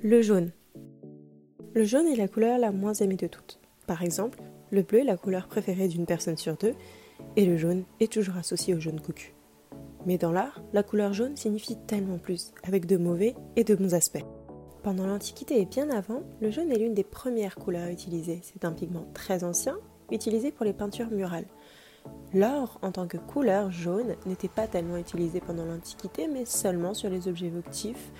Le jaune. Le jaune est la couleur la moins aimée de toutes. Par exemple, le bleu est la couleur préférée d'une personne sur deux, et le jaune est toujours associé au jaune cocu. Mais dans l'art, la couleur jaune signifie tellement plus, avec de mauvais et de bons aspects. Pendant l'Antiquité et bien avant, le jaune est l'une des premières couleurs utilisées. C'est un pigment très ancien, utilisé pour les peintures murales. L'or, en tant que couleur jaune, n'était pas tellement utilisé pendant l'Antiquité, mais seulement sur les objets votifs,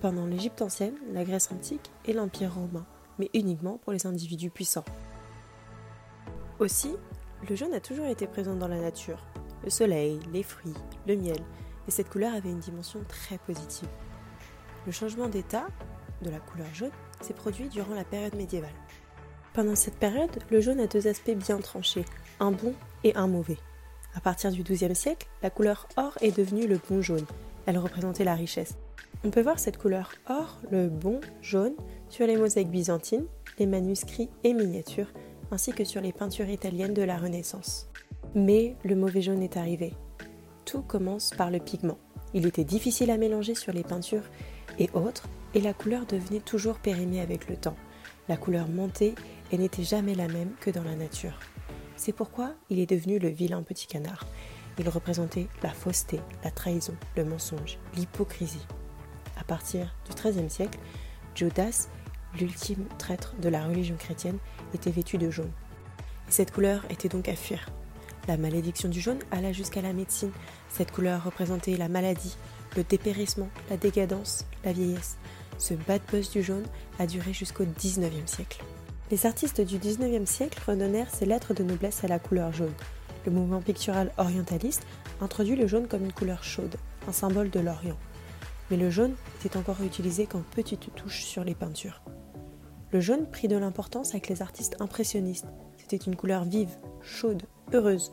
pendant l'Égypte ancienne, la Grèce antique et l'Empire romain, mais uniquement pour les individus puissants. Aussi, le jaune a toujours été présent dans la nature. Le soleil, les fruits, le miel, et cette couleur avait une dimension très positive. Le changement d'état de la couleur jaune s'est produit durant la période médiévale. Pendant cette période, le jaune a deux aspects bien tranchés, un bon et un mauvais. À partir du XIIe siècle, la couleur or est devenue le bon jaune. Elle représentait la richesse. On peut voir cette couleur or, le bon jaune, sur les mosaïques byzantines, les manuscrits et miniatures, ainsi que sur les peintures italiennes de la Renaissance. Mais le mauvais jaune est arrivé. Tout commence par le pigment. Il était difficile à mélanger sur les peintures et autres, et la couleur devenait toujours périmée avec le temps. La couleur montait et n'était jamais la même que dans la nature. C'est pourquoi il est devenu le vilain petit canard. Il représentait la fausseté, la trahison, le mensonge, l'hypocrisie à partir du XIIIe siècle, Judas, l'ultime traître de la religion chrétienne, était vêtu de jaune. Et cette couleur était donc à fuir. La malédiction du jaune alla jusqu'à la médecine. Cette couleur représentait la maladie, le dépérissement, la décadence, la vieillesse. Ce bad buzz du jaune a duré jusqu'au XIXe siècle. Les artistes du XIXe siècle redonnèrent ces lettres de noblesse à la couleur jaune. Le mouvement pictural orientaliste introduit le jaune comme une couleur chaude, un symbole de l'Orient mais le jaune était encore utilisé qu'en petites touches sur les peintures. Le jaune prit de l'importance avec les artistes impressionnistes. C'était une couleur vive, chaude, heureuse.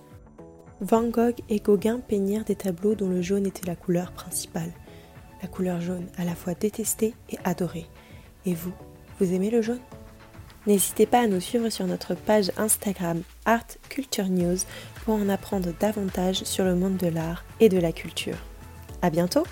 Van Gogh et Gauguin peignirent des tableaux dont le jaune était la couleur principale. La couleur jaune à la fois détestée et adorée. Et vous, vous aimez le jaune? N'hésitez pas à nous suivre sur notre page Instagram Art Culture News pour en apprendre davantage sur le monde de l'art et de la culture. À bientôt